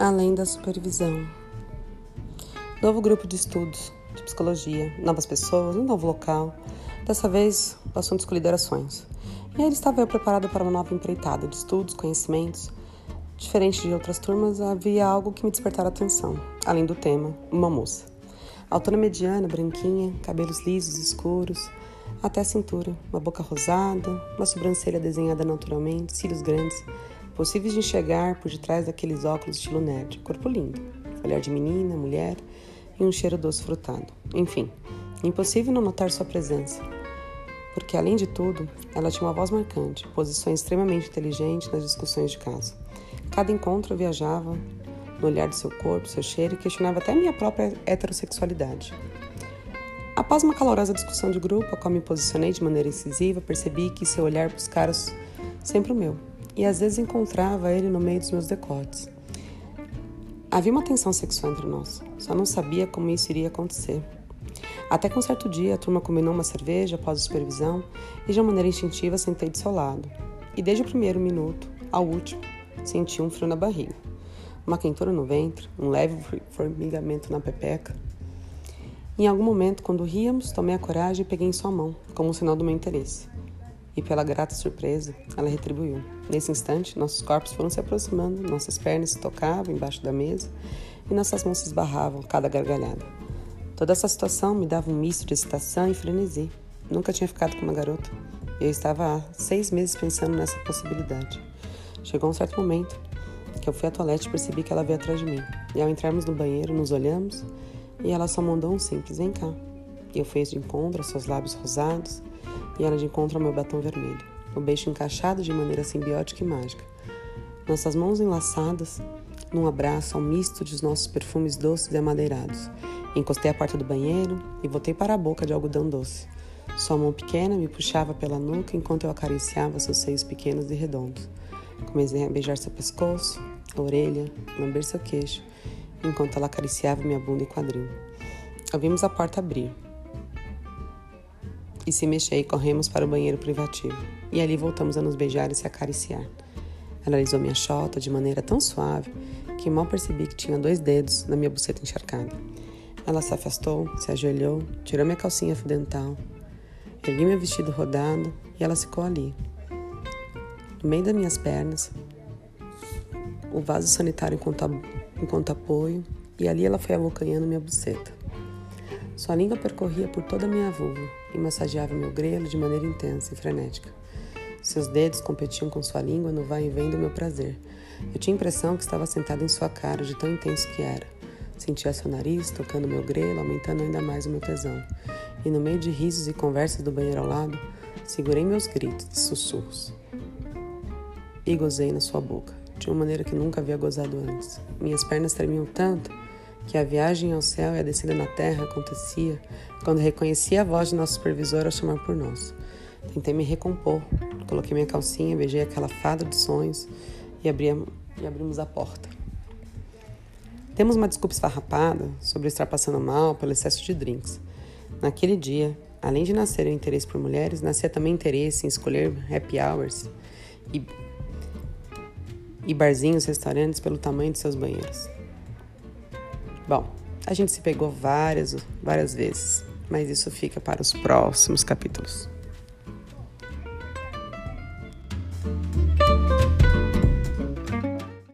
além da supervisão. Novo grupo de estudos de psicologia, novas pessoas, um novo local. Dessa vez, o assunto escolhido era sonhos. E aí estava eu preparado para uma nova empreitada de estudos, conhecimentos. Diferente de outras turmas, havia algo que me despertara atenção, além do tema, uma moça. Altura mediana, branquinha, cabelos lisos, escuros, até a cintura, uma boca rosada, uma sobrancelha desenhada naturalmente, cílios grandes, possíveis de enxergar por detrás daqueles óculos estilo nerd. Corpo lindo, olhar de menina, mulher e um cheiro doce frutado. Enfim, impossível não notar sua presença. Porque, além de tudo, ela tinha uma voz marcante, posições extremamente inteligentes nas discussões de caso. Cada encontro eu viajava no olhar do seu corpo, seu cheiro e questionava até minha própria heterossexualidade. Após uma calorosa discussão de grupo, a qual me posicionei de maneira incisiva, percebi que seu olhar buscara sempre o meu e às vezes encontrava ele no meio dos meus decotes. Havia uma tensão sexual entre nós, só não sabia como isso iria acontecer. Até que um certo dia a turma combinou uma cerveja após a supervisão e de uma maneira instintiva sentei do seu lado. E desde o primeiro minuto ao último senti um frio na barriga, uma quentura no ventre, um leve formigamento na pepeca. Em algum momento, quando ríamos, tomei a coragem e peguei em sua mão, como um sinal do meu interesse e pela grata surpresa, ela retribuiu. Nesse instante, nossos corpos foram se aproximando, nossas pernas se tocavam embaixo da mesa e nossas mãos se esbarravam cada gargalhada. Toda essa situação me dava um misto de excitação e frenesi. Nunca tinha ficado com uma garota. Eu estava há seis meses pensando nessa possibilidade. Chegou um certo momento que eu fui à toalete e percebi que ela veio atrás de mim. E ao entrarmos no banheiro, nos olhamos e ela só mandou um simples: vem cá. E eu fui de encontro aos seus lábios rosados e ela de encontro ao meu batom vermelho, o beijo encaixado de maneira simbiótica e mágica. Nossas mãos enlaçadas num abraço ao misto dos nossos perfumes doces e amadeirados. Encostei a porta do banheiro e voltei para a boca de algodão doce. Sua mão pequena me puxava pela nuca enquanto eu acariciava seus seios pequenos e redondos. Comecei a beijar seu pescoço, a orelha, lamber seu queixo, enquanto ela acariciava minha bunda e quadril. Ouvimos a porta abrir e se mexer e corremos para o banheiro privativo. E ali voltamos a nos beijar e se acariciar. Ela alisou minha chota de maneira tão suave que mal percebi que tinha dois dedos na minha buceta encharcada. Ela se afastou, se ajoelhou, tirou minha calcinha fudental, ergui meu vestido rodado e ela ficou ali. No meio das minhas pernas, o vaso sanitário enquanto, apoio, e ali ela foi abocanhando minha buceta. Sua língua percorria por toda a minha vulva e massageava meu grelo de maneira intensa e frenética. Seus dedos competiam com sua língua no vai e vem do meu prazer. Eu tinha a impressão que estava sentado em sua cara, de tão intenso que era. Sentia seu nariz tocando meu grelo, aumentando ainda mais o meu tesão. E no meio de risos e conversas do banheiro ao lado, segurei meus gritos de sussurros. E gozei na sua boca, de uma maneira que nunca havia gozado antes. Minhas pernas tremiam tanto que a viagem ao céu e a descida na terra acontecia quando reconheci a voz de nosso supervisor ao chamar por nós. Tentei me recompor, coloquei minha calcinha, beijei aquela fada de sonhos e, abri a, e abrimos a porta. Temos uma desculpa esfarrapada sobre estar passando mal pelo excesso de drinks. Naquele dia, além de nascer o interesse por mulheres, nascia também interesse em escolher happy hours e, e barzinhos, restaurantes pelo tamanho de seus banheiros. Bom, a gente se pegou várias, várias vezes, mas isso fica para os próximos capítulos.